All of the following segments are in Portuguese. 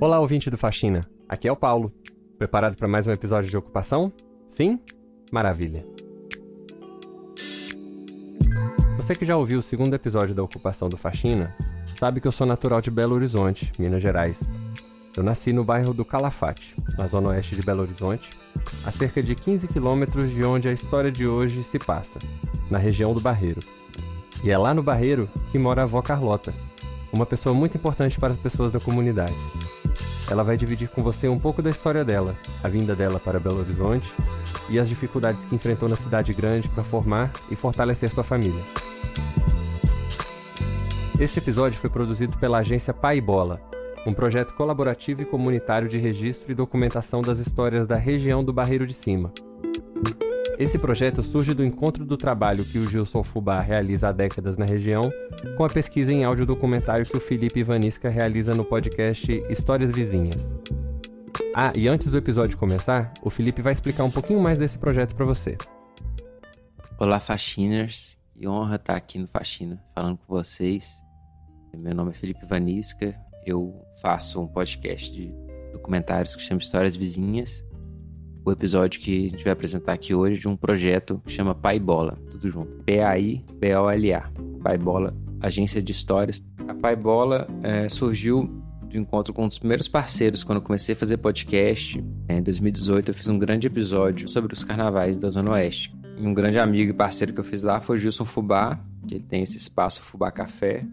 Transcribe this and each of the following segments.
Olá, ouvinte do Faxina. Aqui é o Paulo. Preparado para mais um episódio de ocupação? Sim? Maravilha. Você que já ouviu o segundo episódio da ocupação do Faxina, sabe que eu sou natural de Belo Horizonte, Minas Gerais. Eu nasci no bairro do Calafate, na zona oeste de Belo Horizonte, a cerca de 15 quilômetros de onde a história de hoje se passa, na região do Barreiro. E é lá no Barreiro que mora a avó Carlota, uma pessoa muito importante para as pessoas da comunidade. Ela vai dividir com você um pouco da história dela, a vinda dela para Belo Horizonte e as dificuldades que enfrentou na cidade grande para formar e fortalecer sua família. Este episódio foi produzido pela agência Pai Bola, um projeto colaborativo e comunitário de registro e documentação das histórias da região do Barreiro de Cima. Esse projeto surge do encontro do trabalho que o Gilson Fubá realiza há décadas na região, com a pesquisa em áudio documentário que o Felipe Ivanisca realiza no podcast Histórias Vizinhas. Ah, e antes do episódio começar, o Felipe vai explicar um pouquinho mais desse projeto para você. Olá, faxiners. Que honra estar aqui no Faxina falando com vocês. Meu nome é Felipe Ivanisca. Eu faço um podcast de documentários que chama Histórias Vizinhas o episódio que a gente vai apresentar aqui hoje de um projeto que chama Pai Bola, tudo junto. P-A-I-B-O-L-A. Pai Bola, agência de histórias. A Pai Bola é, surgiu do encontro com um dos primeiros parceiros quando eu comecei a fazer podcast. Em 2018 eu fiz um grande episódio sobre os carnavais da Zona Oeste. E um grande amigo e parceiro que eu fiz lá foi o Gilson Fubá, que ele tem esse espaço Fubá Café.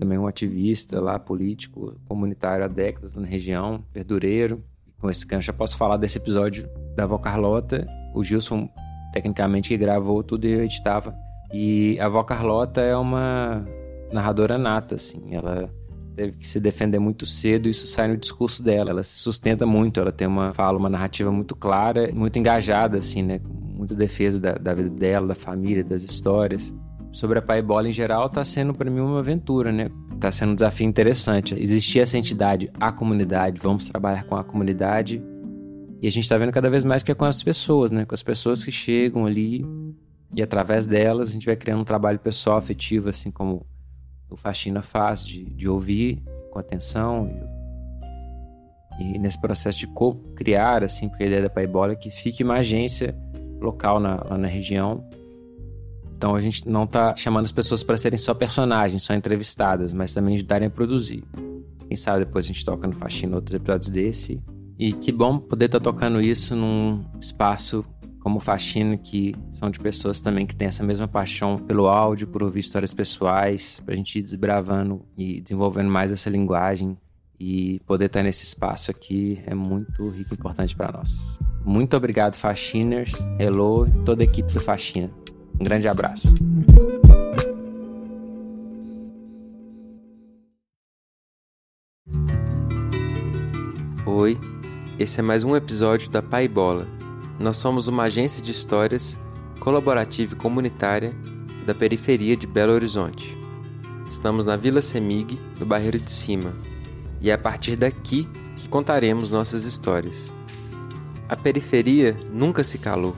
Também um ativista lá, político, comunitário há décadas na região, verdureiro com esse gancho, eu posso falar desse episódio da avó Carlota. O Gilson, tecnicamente, que gravou tudo e eu editava. E a avó Carlota é uma narradora nata, assim. Ela teve que se defender muito cedo, isso sai no discurso dela. Ela se sustenta muito, ela tem uma fala, uma narrativa muito clara, muito engajada, assim, né? Muita defesa da, da vida dela, da família, das histórias. Sobre a Pai Bola em geral, tá sendo para mim uma aventura, né? Tá sendo um desafio interessante. Existir essa entidade, a comunidade, vamos trabalhar com a comunidade. E a gente tá vendo cada vez mais que é com as pessoas, né? Com as pessoas que chegam ali e através delas a gente vai criando um trabalho pessoal, afetivo, assim como o Faxina faz, de, de ouvir com atenção. E, e nesse processo de co-criar, assim, porque a ideia da Paibola é que fique uma agência local na, lá na região então a gente não está chamando as pessoas para serem só personagens, só entrevistadas, mas também ajudarem a produzir. Quem sabe depois a gente toca no Faxina outros episódios desse. E que bom poder estar tá tocando isso num espaço como Faxina, que são de pessoas também que têm essa mesma paixão pelo áudio, por ouvir histórias pessoais, para a gente ir desbravando e desenvolvendo mais essa linguagem. E poder estar tá nesse espaço aqui é muito rico e importante para nós. Muito obrigado, Faxiners, Hello, toda a equipe do Faxina. Um grande abraço. Oi, esse é mais um episódio da Pai Bola. Nós somos uma agência de histórias colaborativa e comunitária da periferia de Belo Horizonte. Estamos na Vila Semig, no Barreiro de Cima, e é a partir daqui que contaremos nossas histórias. A periferia nunca se calou.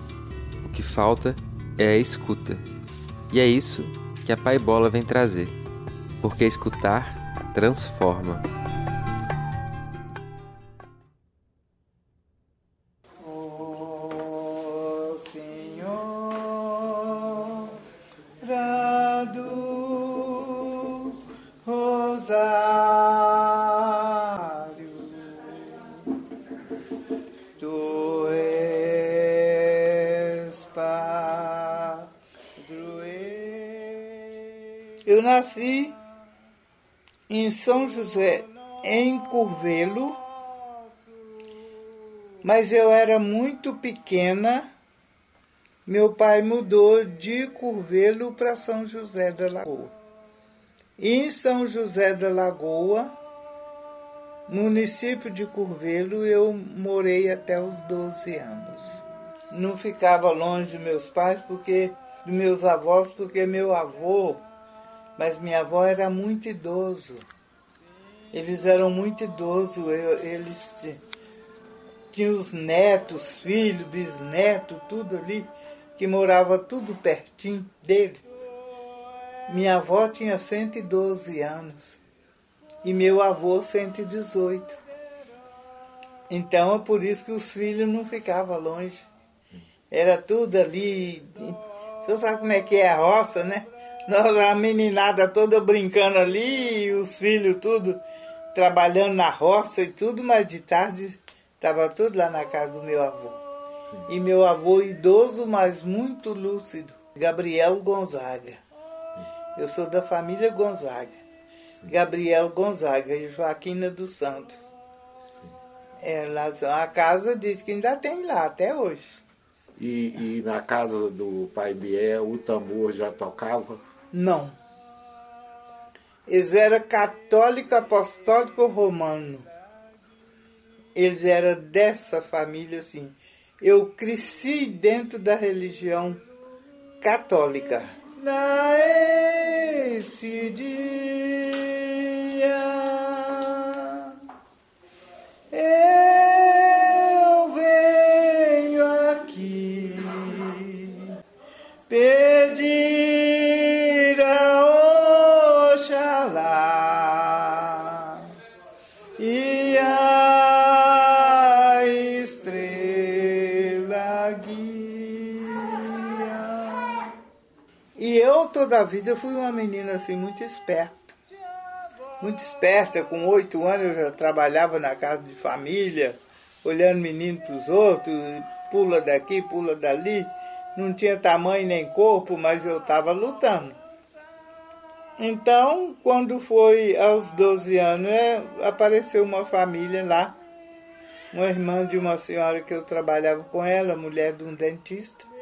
O que falta é a escuta. E é isso que a Pai Bola vem trazer, porque escutar transforma. José, em Curvelo, mas eu era muito pequena. Meu pai mudou de Curvelo para São José da Lagoa. Em São José da Lagoa, município de Curvelo, eu morei até os 12 anos. Não ficava longe de meus pais, porque dos meus avós, porque meu avô mas minha avó era muito idoso. Eles eram muito idosos, eles tinham os netos, filhos, bisnetos, tudo ali, que morava tudo pertinho deles. Minha avó tinha 112 anos. e meu avô 118. Então é por isso que os filhos não ficavam longe. Era tudo ali. Você sabe como é que é a roça, né? Nós, a meninada toda brincando ali, os filhos tudo trabalhando na roça e tudo, mas de tarde estava tudo lá na casa do meu avô. Sim. E meu avô idoso, mas muito lúcido, Gabriel Gonzaga. Sim. Eu sou da família Gonzaga. Sim. Gabriel Gonzaga e Joaquina dos Santos. É, lá, a casa diz que ainda tem lá até hoje. E, e na casa do pai Biel, o tambor já tocava? Não. Eles eram católico apostólico romano. Eles eram dessa família assim. Eu cresci dentro da religião católica. Nesse dia toda a vida fui uma menina assim muito esperta muito esperta, com oito anos eu já trabalhava na casa de família, olhando menino para os outros, pula daqui, pula dali. Não tinha tamanho nem corpo, mas eu estava lutando. Então, quando foi aos 12 anos, é, apareceu uma família lá, uma irmã de uma senhora que eu trabalhava com ela, mulher de um dentista.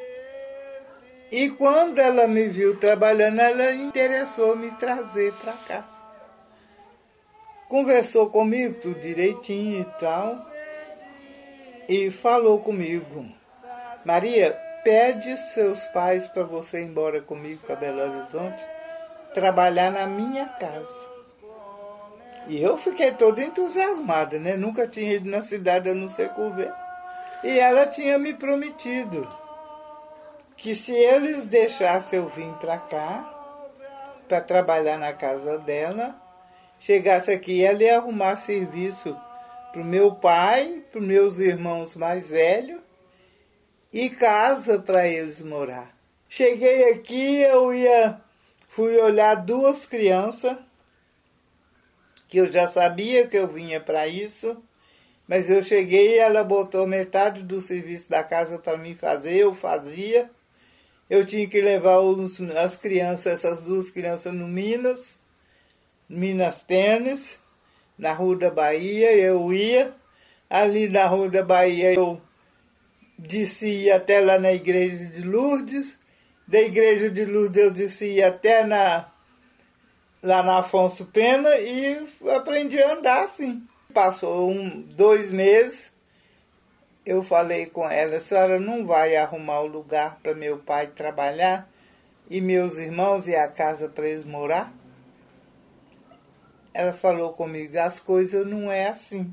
E quando ela me viu trabalhando, ela interessou me trazer para cá conversou comigo tudo direitinho e tal, e falou comigo, Maria, pede seus pais para você ir embora comigo para Belo Horizonte, trabalhar na minha casa. E eu fiquei toda entusiasmada, né? Nunca tinha ido na cidade a não ser Curvé. E ela tinha me prometido que se eles deixassem eu vir para cá, para trabalhar na casa dela, chegasse aqui, ela ia arrumar serviço para o meu pai, para meus irmãos mais velhos e casa para eles morar. Cheguei aqui, eu ia, fui olhar duas crianças, que eu já sabia que eu vinha para isso, mas eu cheguei e ela botou metade do serviço da casa para mim fazer, eu fazia. Eu tinha que levar os, as crianças, essas duas crianças no Minas, Minas Tênis, na Rua da Bahia, eu ia. Ali na Rua da Bahia eu descia até lá na igreja de Lourdes. Da igreja de Lourdes eu descia até na, lá na Afonso Pena e aprendi a andar assim. Passou um, dois meses, eu falei com ela, a senhora não vai arrumar o lugar para meu pai trabalhar e meus irmãos e a casa para eles morar? ela falou comigo, as coisas não é assim.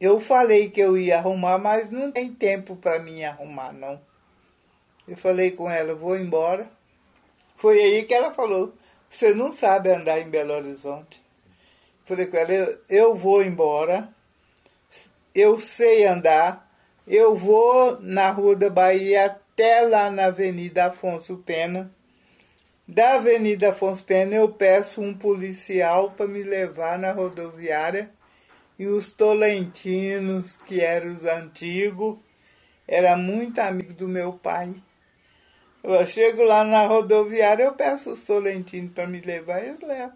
Eu falei que eu ia arrumar, mas não tem tempo para mim arrumar, não. Eu falei com ela, vou embora. Foi aí que ela falou, você não sabe andar em Belo Horizonte. Falei com ela, eu, eu vou embora, eu sei andar, eu vou na Rua da Bahia até lá na Avenida Afonso Pena da Avenida Afonso Pena eu peço um policial para me levar na rodoviária e os tolentinos, que eram os antigos, era muito amigo do meu pai. Eu chego lá na rodoviária, eu peço os tolentinos para me levar eles levam.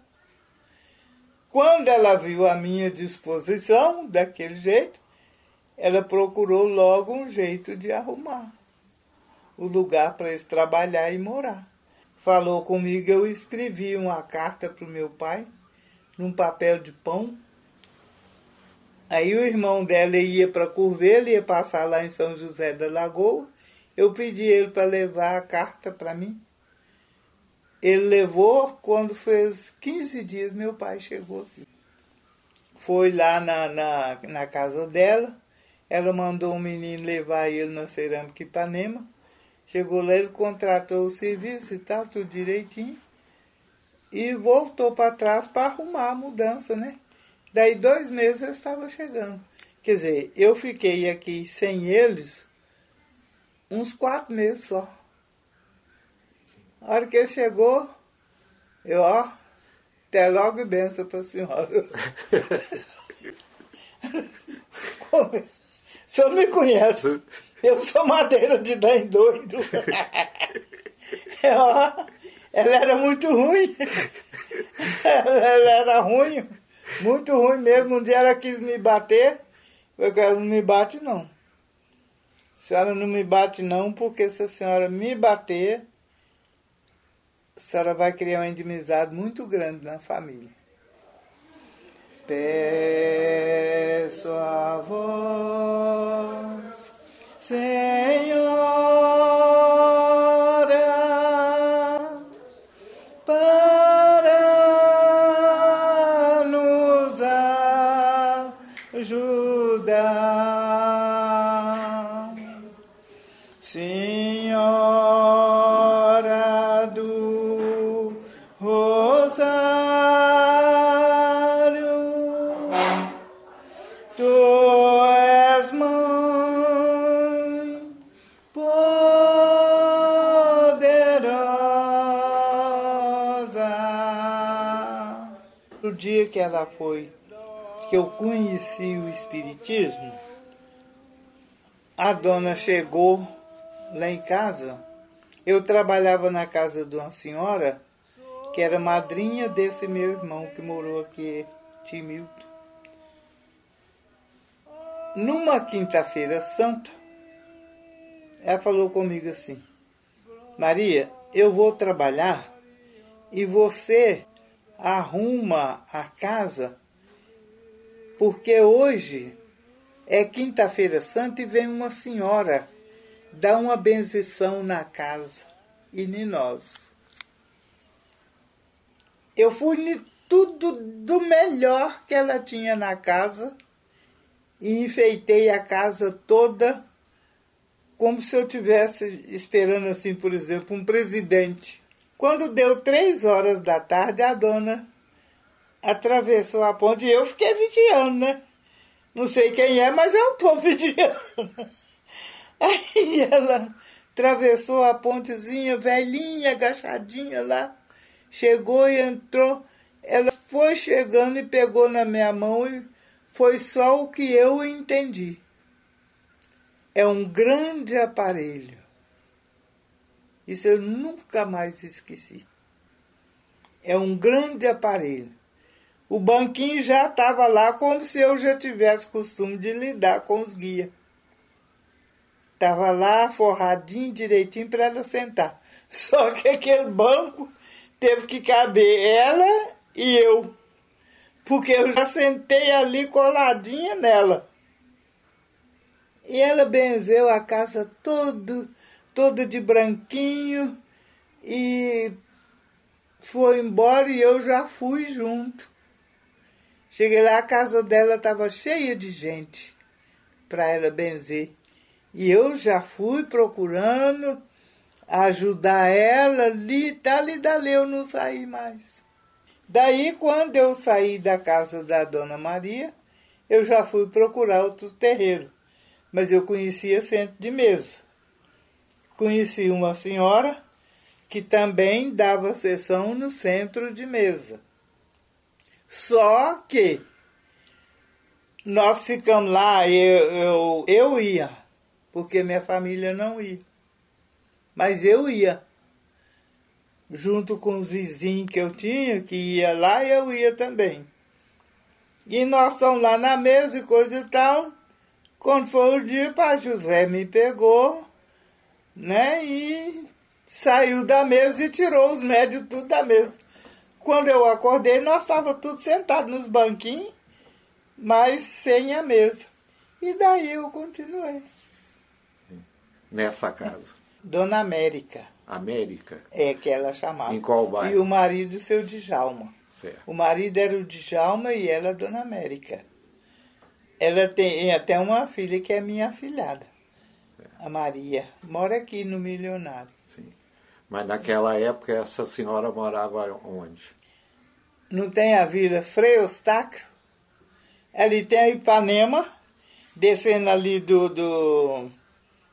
Quando ela viu a minha disposição daquele jeito, ela procurou logo um jeito de arrumar o lugar para eles trabalhar e morar falou comigo, eu escrevi uma carta para o meu pai, num papel de pão. Aí o irmão dela ia para Curvelo, ia passar lá em São José da Lagoa. Eu pedi ele para levar a carta para mim. Ele levou, quando fez 15 dias, meu pai chegou aqui. Foi lá na, na, na casa dela, ela mandou um menino levar ele na Cerâmica Ipanema. Chegou lá, ele contratou o serviço e tal, tudo direitinho. e voltou para trás para arrumar a mudança, né? Daí dois meses eu estava chegando. Quer dizer, eu fiquei aqui sem eles uns quatro meses só. A hora que ele chegou, eu, ó, até logo e benção para a senhora. Como? O senhor me conhece. Eu sou madeira de dar doido. ó, ela era muito ruim. Ela era ruim, muito ruim mesmo. Um dia ela quis me bater. Eu ela não me bate não. A senhora não me bate não, porque se a senhora me bater, a senhora vai criar uma inimizade muito grande na família. Peço a vós, Senhora, para nos ajudar. Senhora ela foi, que eu conheci o Espiritismo, a dona chegou lá em casa. Eu trabalhava na casa de uma senhora que era madrinha desse meu irmão que morou aqui, Timilton. Numa quinta-feira santa, ela falou comigo assim: Maria, eu vou trabalhar e você arruma a casa, porque hoje é quinta-feira santa e vem uma senhora dar uma benzição na casa e em nós. Eu fui em tudo do melhor que ela tinha na casa e enfeitei a casa toda como se eu tivesse esperando assim, por exemplo, um presidente. Quando deu três horas da tarde, a dona atravessou a ponte e eu fiquei vigiando, né? Não sei quem é, mas eu estou vigiando. Aí ela atravessou a pontezinha, velhinha, agachadinha lá, chegou e entrou. Ela foi chegando e pegou na minha mão e foi só o que eu entendi. É um grande aparelho. Isso eu nunca mais esqueci. É um grande aparelho. O banquinho já estava lá como se eu já tivesse costume de lidar com os guias. Estava lá forradinho direitinho para ela sentar. Só que aquele banco teve que caber ela e eu. Porque eu já sentei ali coladinha nela. E ela benzeu a casa todo, toda de branquinho e foi embora e eu já fui junto. Cheguei lá, a casa dela estava cheia de gente para ela benzer. E eu já fui procurando ajudar ela, ali, dali, dali eu não saí mais. Daí, quando eu saí da casa da Dona Maria, eu já fui procurar outro terreiro. Mas eu conhecia centro de mesa. Conheci uma senhora que também dava sessão no centro de mesa. Só que nós ficamos lá, eu, eu, eu ia, porque minha família não ia. Mas eu ia. Junto com os vizinhos que eu tinha, que ia lá, eu ia também. E nós estamos lá na mesa e coisa e tal. Quando foi o dia, o pai José me pegou, né? E saiu da mesa e tirou os médios tudo da mesa. Quando eu acordei, nós estávamos todos sentados nos banquinhos, mas sem a mesa. E daí eu continuei. Nessa casa. Dona América. América? É, que ela chamava. Em qual bairro? E o marido, seu Djalma. Certo. O marido era o Djalma e ela, Dona América. Ela tem até uma filha que é minha afilhada. A Maria. Mora aqui no Milionário. Sim. Mas naquela época essa senhora morava onde? não tem a Vila Frei Eustáquio, ali tem a Ipanema, descendo ali do, do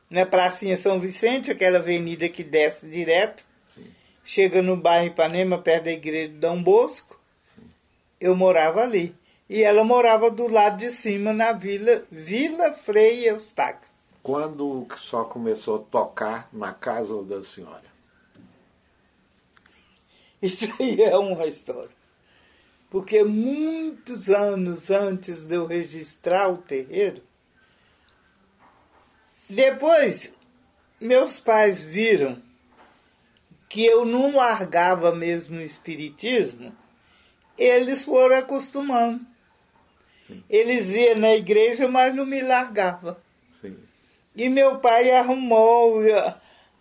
na Pracinha São Vicente, aquela avenida que desce direto, Sim. chega no bairro Ipanema, perto da igreja de Dom Bosco, eu morava ali. E ela morava do lado de cima, na Vila, Vila Frei Eustáquio. Quando que só começou a tocar na casa da senhora? Isso aí é uma história. Porque muitos anos antes de eu registrar o terreiro, depois meus pais viram que eu não largava mesmo o espiritismo, eles foram acostumando. Sim. Eles iam na igreja, mas não me largavam. Sim. E meu pai arrumou.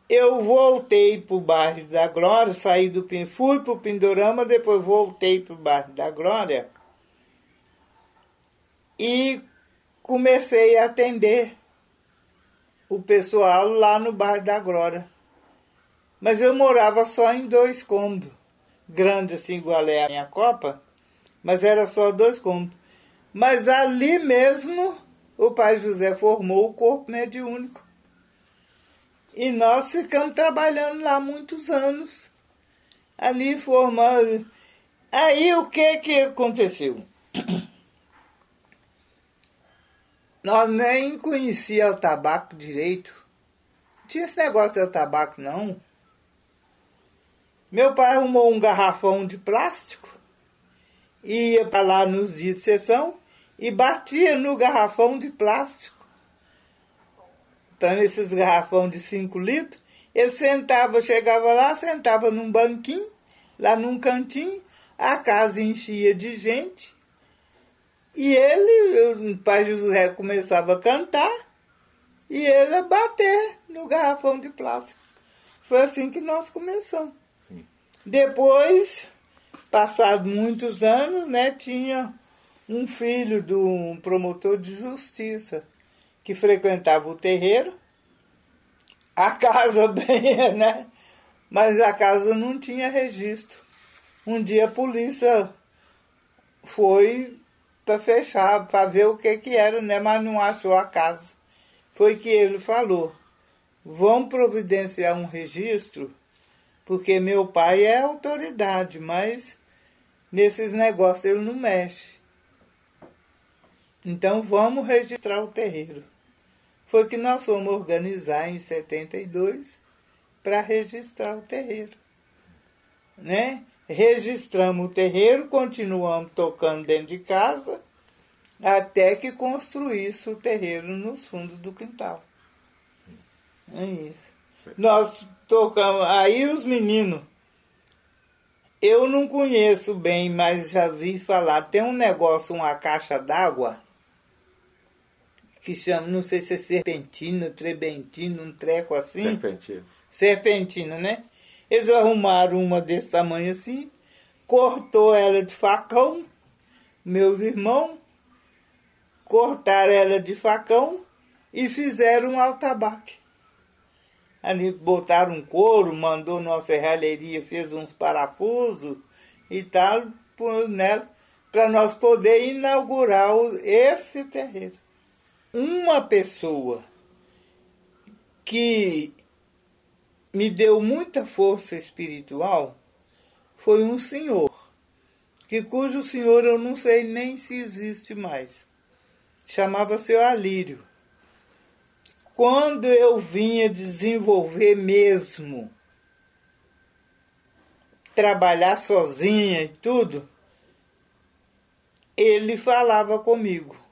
Eu voltei para o bairro da Glória, saí do Pin, fui para o Pindorama, depois voltei para o bairro da Glória e comecei a atender o pessoal lá no bairro da Glória. Mas eu morava só em dois cômodos, grande assim, igual é a minha copa, mas era só dois cômodos. Mas ali mesmo o pai José formou o corpo mediúnico. E nós ficamos trabalhando lá muitos anos. Ali formando. Aí o que que aconteceu? Nós nem conhecia o tabaco direito. Não tinha esse negócio de tabaco não. Meu pai arrumou um garrafão de plástico, ia para lá nos dias de sessão e batia no garrafão de plástico. Então, nesses garrafão de 5 litros, ele sentava, chegava lá, sentava num banquinho, lá num cantinho, a casa enchia de gente. E ele, o pai José começava a cantar e ele a bater no garrafão de plástico. Foi assim que nós começamos. Sim. Depois, passados muitos anos, né, tinha um filho de um promotor de justiça que frequentava o terreiro. A casa bem, né? Mas a casa não tinha registro. Um dia a polícia foi para fechar, para ver o que que era, né? Mas não achou a casa. Foi que ele falou: "Vamos providenciar um registro, porque meu pai é autoridade, mas nesses negócios ele não mexe. Então vamos registrar o terreiro. Foi que nós fomos organizar em 72 para registrar o terreiro. Né? Registramos o terreiro, continuamos tocando dentro de casa, até que construísse o terreiro nos fundos do quintal. É isso. Nós tocamos, aí os meninos, eu não conheço bem, mas já vi falar, tem um negócio, uma caixa d'água, que chama, não sei se é serpentina, trebentina, um treco assim. Serpentina. Serpentina, né? Eles arrumaram uma desse tamanho assim, cortou ela de facão, meus irmãos, cortaram ela de facão e fizeram um altabaque. Ali botaram um couro, mandou nossa serralheria, fez uns parafusos e tal, nela, para nós poder inaugurar esse terreiro. Uma pessoa que me deu muita força espiritual foi um senhor, que cujo senhor eu não sei nem se existe mais. Chamava-se Alírio. Quando eu vinha desenvolver mesmo, trabalhar sozinha e tudo, ele falava comigo.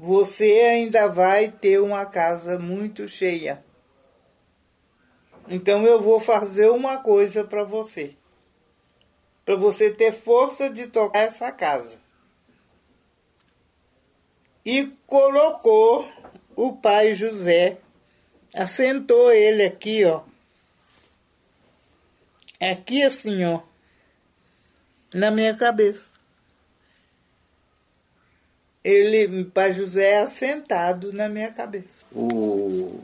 Você ainda vai ter uma casa muito cheia. Então eu vou fazer uma coisa para você. Para você ter força de tocar essa casa. E colocou o pai José, assentou ele aqui, ó. Aqui assim, ó. Na minha cabeça. Ele, pai José, assentado na minha cabeça. O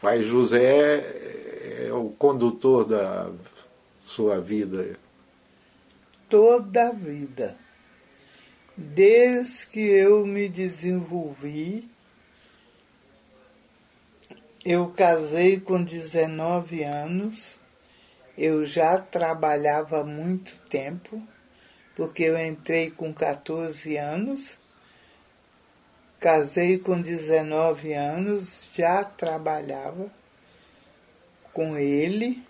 pai José é o condutor da sua vida. toda a vida. Desde que eu me desenvolvi, eu casei com 19 anos, eu já trabalhava há muito tempo, porque eu entrei com 14 anos, casei com 19 anos, já trabalhava com ele,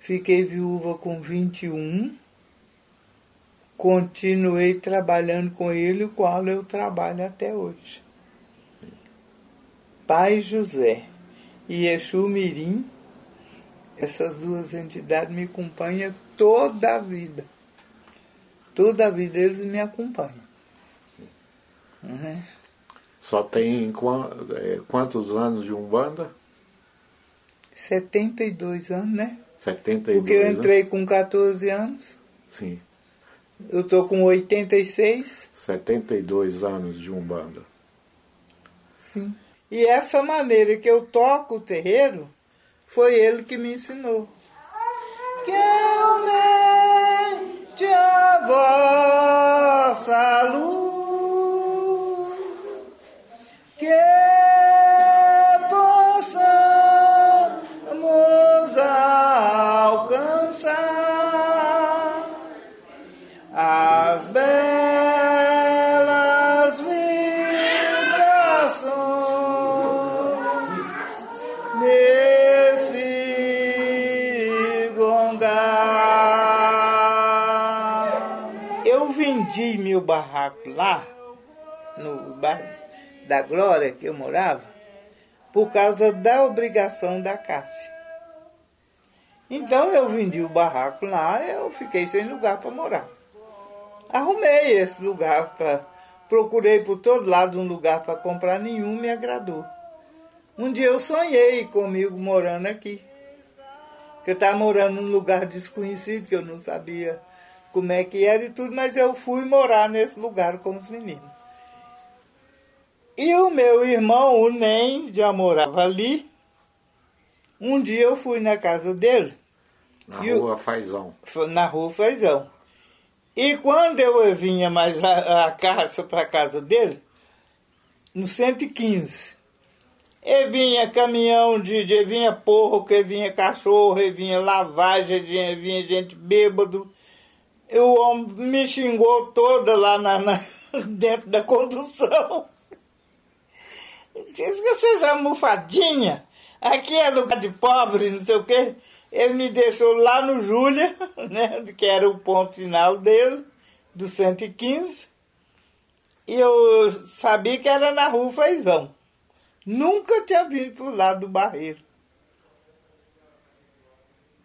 fiquei viúva com 21, continuei trabalhando com ele, o qual eu trabalho até hoje. Pai José e Exu Mirim, essas duas entidades me acompanham toda a vida. Toda a vida eles me acompanham. Uhum. Só tem é, quantos anos de Umbanda? 72 anos, né? 72 Porque eu entrei anos. com 14 anos. Sim. Eu tô com 86. 72 anos de Umbanda. Sim. E essa maneira que eu toco o terreiro, foi ele que me ensinou. Que aumente a barraco lá, no bairro da Glória que eu morava, por causa da obrigação da Cássia. Então eu vendi o barraco lá e eu fiquei sem lugar para morar. Arrumei esse lugar para. Procurei por todo lado um lugar para comprar, nenhum me agradou. Um dia eu sonhei comigo morando aqui. Que eu estava morando num lugar desconhecido, que eu não sabia como é que era e tudo, mas eu fui morar nesse lugar com os meninos. E o meu irmão, o Nem, já morava ali. Um dia eu fui na casa dele. Na rua Fazão. Na rua Fazão. E quando eu vinha mais a, a caça para a casa dele, no 115, e vinha caminhão de, de vinha porco, e vinha cachorro, e vinha lavagem, e vinha gente bêbado, o homem me xingou toda lá na, na dentro da condução. Vocês almofadinha, aqui é lugar de pobre, não sei o quê. Ele me deixou lá no Júlia, né, que era o ponto final dele, do 115. E eu sabia que era na rua Feizão. Nunca tinha vindo pro lado do Barreiro.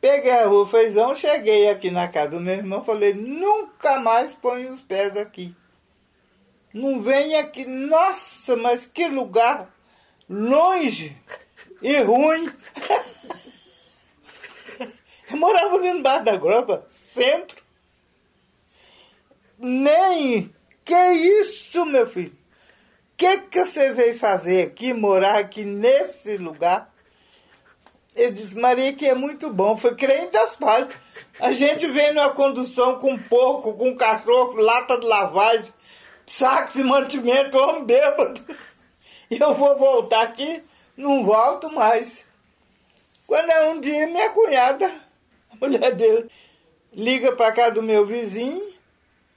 Peguei a rua Feijão, cheguei aqui na casa do meu irmão, falei, nunca mais ponho os pés aqui. Não vem aqui, nossa, mas que lugar longe e ruim. Eu morava ali no Bar da Grova, centro. Nem, que isso, meu filho? Que que você veio fazer aqui, morar aqui nesse lugar? Ele disse, Maria, que é muito bom. Foi crente das partes. A gente vem numa condução com porco, com cachorro, lata de lavagem, saco de mantimento, homem bêbado. Eu vou voltar aqui, não volto mais. Quando é um dia, minha cunhada, a mulher dele, liga para casa do meu vizinho,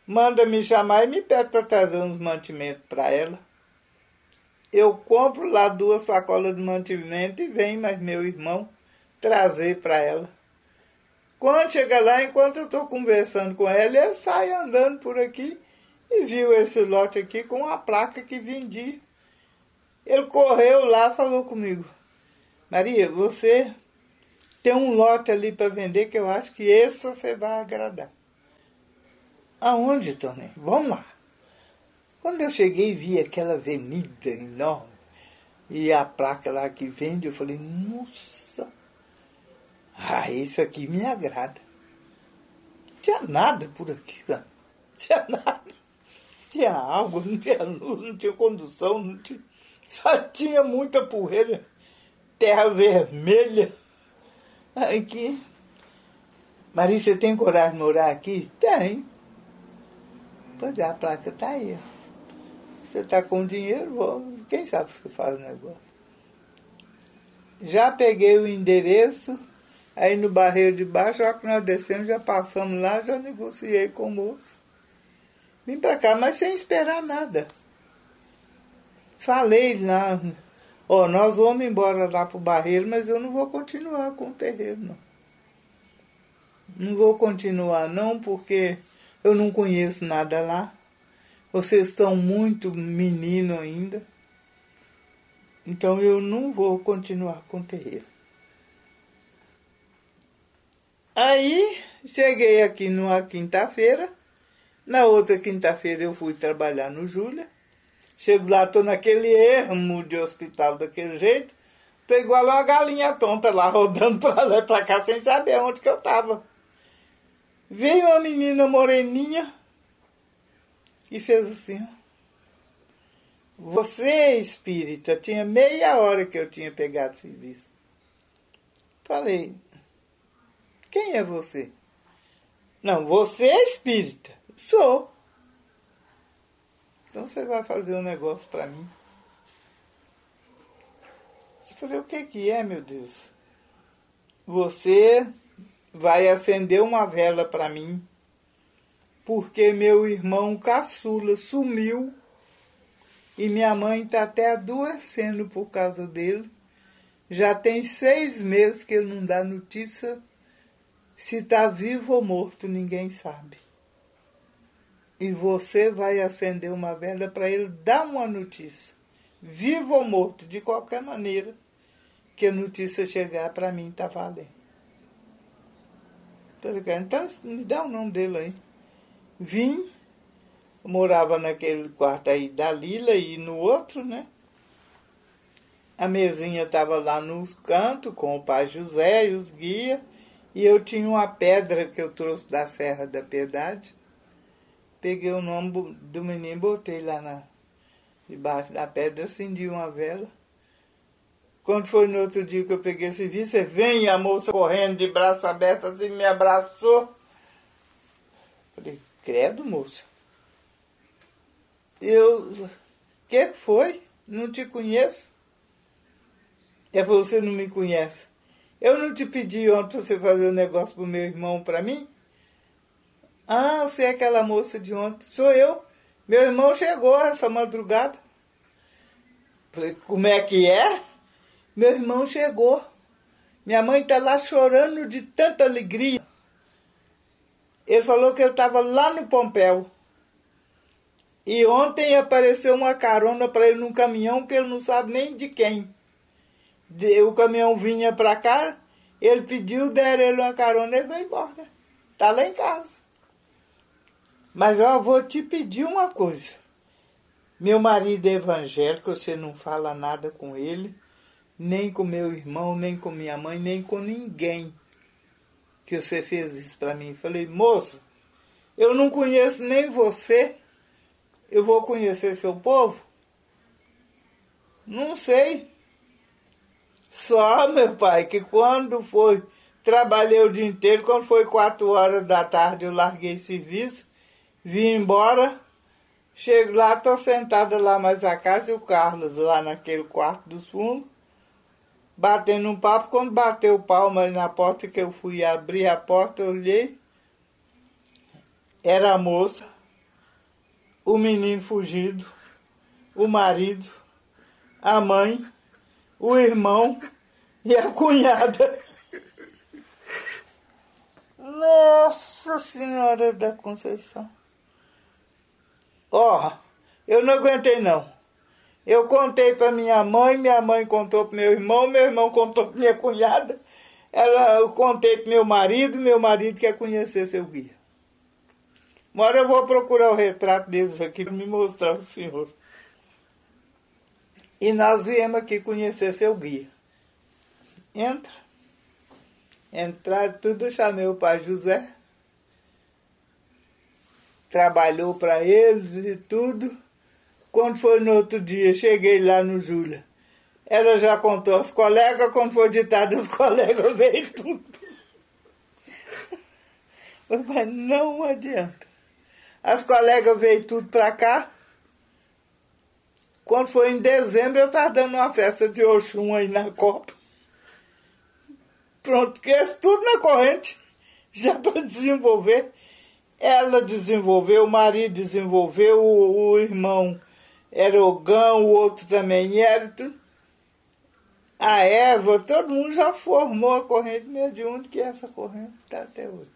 manda me chamar e me pede para trazer uns mantimentos para ela eu compro lá duas sacolas de mantimento e vem mais meu irmão trazer para ela. Quando chega lá, enquanto eu estou conversando com ela, ele sai andando por aqui e viu esse lote aqui com a placa que vendi. Ele correu lá falou comigo: Maria, você tem um lote ali para vender que eu acho que esse você vai agradar. Aonde, Tony? Vamos lá. Quando eu cheguei vi aquela avenida enorme e a placa lá que vende, eu falei, nossa, ah, isso aqui me agrada. Não tinha nada por aqui, não tinha nada. Tinha água, não tinha luz, não tinha condução, não tinha, só tinha muita poeira, terra vermelha. Aqui Maria, você tem coragem de morar aqui? Tem. Pois é, a placa está aí. Você está com dinheiro, quem sabe você faz negócio. Já peguei o endereço, aí no barreiro de baixo, já que nós descemos, já passamos lá, já negociei com o moço. Vim para cá, mas sem esperar nada. Falei lá, ó, oh, nós vamos embora lá pro barreiro, mas eu não vou continuar com o terreno, não. Não vou continuar não, porque eu não conheço nada lá. Vocês estão muito menino ainda. Então eu não vou continuar com o terreiro. Aí cheguei aqui numa quinta-feira. Na outra quinta-feira eu fui trabalhar no Júlia. Chego lá, tô naquele ermo de hospital daquele jeito. Tô igual uma galinha tonta lá, rodando pra lá e pra cá sem saber onde que eu tava. Veio uma menina moreninha e fez assim. Você, espírita, tinha meia hora que eu tinha pegado serviço. Falei, quem é você? Não, você é espírita. Sou. Então você vai fazer um negócio para mim. Eu falei, o que que é, meu Deus? Você vai acender uma vela para mim, porque meu irmão caçula sumiu e minha mãe está até adoecendo por causa dele. Já tem seis meses que ele não dá notícia se está vivo ou morto, ninguém sabe. E você vai acender uma vela para ele dar uma notícia, vivo ou morto, de qualquer maneira, que a notícia chegar para mim está valendo. Então, me dá o nome dele aí. Vim, morava naquele quarto aí da Lila e no outro, né? A mesinha estava lá no canto com o pai José e os guias. E eu tinha uma pedra que eu trouxe da Serra da Piedade. Peguei o nome do menino, botei lá na, debaixo da pedra, acendi uma vela. Quando foi no outro dia que eu peguei esse vídeo, você vem a moça correndo de braço aberto assim, me abraçou. Falei, credo, moça. Eu. Que foi? Não te conheço. É você não me conhece. Eu não te pedi ontem para você fazer um negócio pro meu irmão para mim? Ah, você é aquela moça de ontem. Sou eu. Meu irmão chegou essa madrugada. Falei, como é que é? Meu irmão chegou. Minha mãe está lá chorando de tanta alegria. Ele falou que ele estava lá no Pompéu. E ontem apareceu uma carona para ele num caminhão que ele não sabe nem de quem. O caminhão vinha para cá, ele pediu, deram ele uma carona, ele vai embora. Está lá em casa. Mas eu vou te pedir uma coisa. Meu marido é evangélico, você não fala nada com ele nem com meu irmão, nem com minha mãe, nem com ninguém que você fez isso para mim. Falei, moça, eu não conheço nem você, eu vou conhecer seu povo? Não sei. Só, meu pai, que quando foi, trabalhei o dia inteiro, quando foi quatro horas da tarde eu larguei serviço, vim embora, chego lá, tô sentada lá mais a casa e o Carlos lá naquele quarto dos fundos, batendo um papo. Quando bateu palma na porta, que eu fui abrir a porta, eu olhei. Era a moça, o menino fugido, o marido, a mãe, o irmão e a cunhada. Nossa Senhora da Conceição. Ó, oh, eu não aguentei não. Eu contei para minha mãe, minha mãe contou para meu irmão, meu irmão contou para minha cunhada. Ela, eu contei para meu marido, meu marido quer conhecer seu guia. Uma hora eu vou procurar o retrato deles aqui para me mostrar ao senhor. E nós viemos aqui conhecer seu guia. Entra. Entrar tudo, chamei o pai José. Trabalhou para eles e tudo. Quando foi no outro dia, cheguei lá no Júlia. Ela já contou aos colegas, quando foi ditado os colegas veio tudo. Mas não adianta. As colegas veio tudo pra cá. Quando foi em dezembro, eu estava dando uma festa de Oxum aí na Copa. Pronto, que é tudo na corrente, já para desenvolver. Ela desenvolveu, o marido desenvolveu, o, o irmão era o Gão, o outro também era. Tudo. A Eva, todo mundo já formou a corrente mediúnica, que essa corrente está até hoje.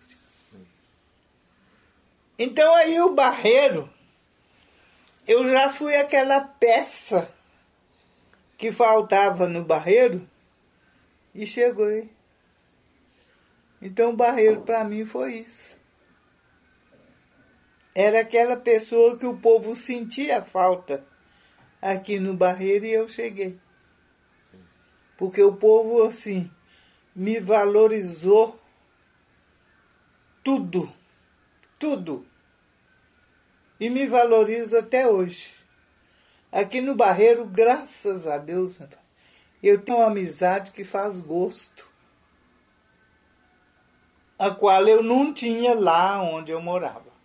Então aí o Barreiro, eu já fui aquela peça que faltava no Barreiro e chegou aí. Então o Barreiro para mim foi isso. Era aquela pessoa que o povo sentia falta aqui no Barreiro e eu cheguei. Porque o povo, assim, me valorizou tudo, tudo. E me valoriza até hoje. Aqui no Barreiro, graças a Deus, eu tenho uma amizade que faz gosto. A qual eu não tinha lá onde eu morava.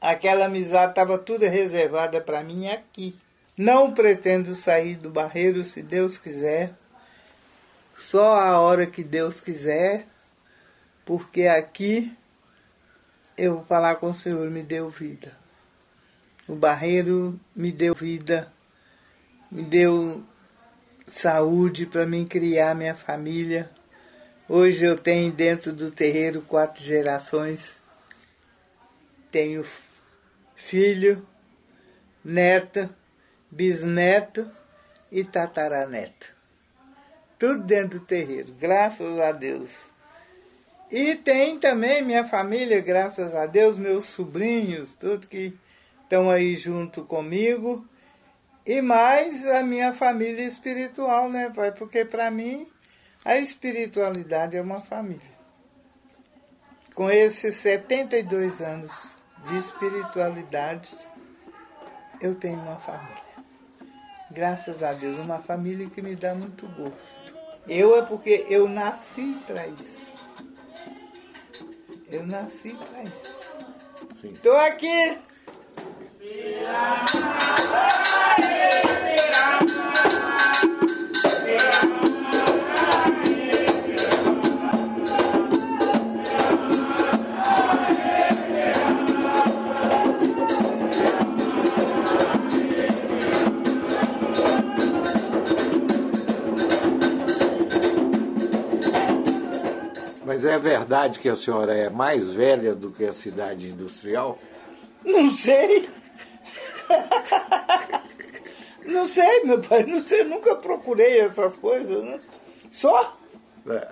Aquela amizade estava toda reservada para mim aqui. Não pretendo sair do barreiro se Deus quiser. Só a hora que Deus quiser. Porque aqui eu vou falar com o Senhor, me deu vida. O barreiro me deu vida, me deu saúde para mim criar minha família. Hoje eu tenho dentro do terreiro quatro gerações. Tenho filho, neta, bisneto e tataraneto. Tudo dentro do terreiro, graças a Deus. E tem também minha família, graças a Deus, meus sobrinhos, tudo que estão aí junto comigo. E mais a minha família espiritual, né, pai? Porque para mim a espiritualidade é uma família. Com esses 72 anos de espiritualidade, eu tenho uma família. Graças a Deus, uma família que me dá muito gosto. Eu é porque eu nasci para isso. Eu nasci para isso. Estou aqui. É verdade que a senhora é mais velha do que a cidade industrial? Não sei. Não sei, meu pai, não sei, nunca procurei essas coisas, né? Só?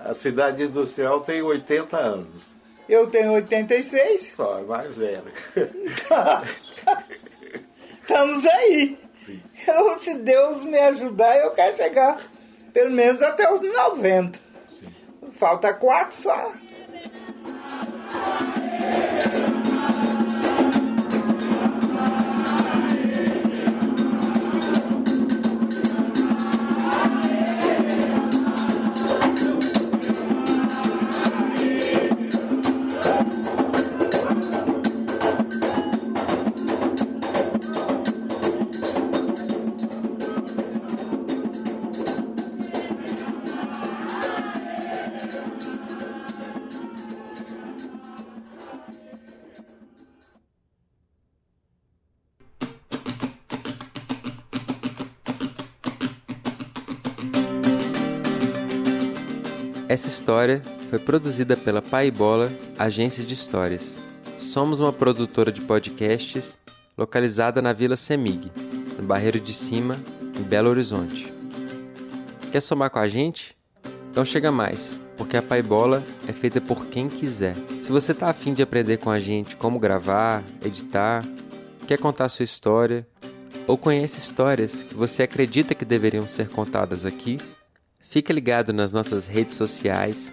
A cidade industrial tem 80 anos. Eu tenho 86. Só, é mais velha. Estamos aí. Eu, se Deus me ajudar, eu quero chegar pelo menos até os 90. Falta quatro só. História foi produzida pela Pai Bola Agência de Histórias. Somos uma produtora de podcasts localizada na Vila Semig, no Barreiro de Cima, em Belo Horizonte. Quer somar com a gente? Então chega mais, porque a Pai Bola é feita por quem quiser. Se você está afim de aprender com a gente como gravar, editar, quer contar sua história ou conhece histórias que você acredita que deveriam ser contadas aqui, Fica ligado nas nossas redes sociais,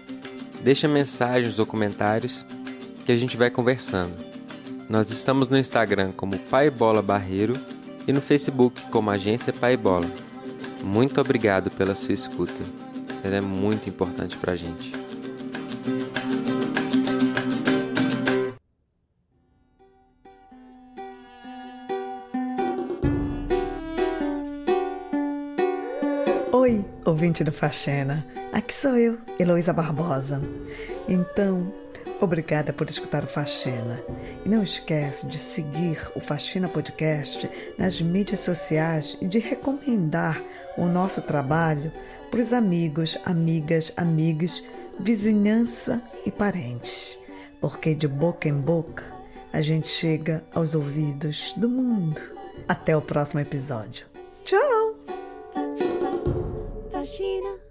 deixa mensagens ou comentários que a gente vai conversando. Nós estamos no Instagram como Pai Bola Barreiro e no Facebook como Agência Pai Bola. Muito obrigado pela sua escuta. Ela é muito importante pra gente. Ouvinte do Faxina. Aqui sou eu, Heloísa Barbosa. Então, obrigada por escutar o Faxina. E não esquece de seguir o Faxina Podcast nas mídias sociais e de recomendar o nosso trabalho para os amigos, amigas, amigos, vizinhança e parentes. Porque de boca em boca a gente chega aos ouvidos do mundo. Até o próximo episódio. Tchau! China.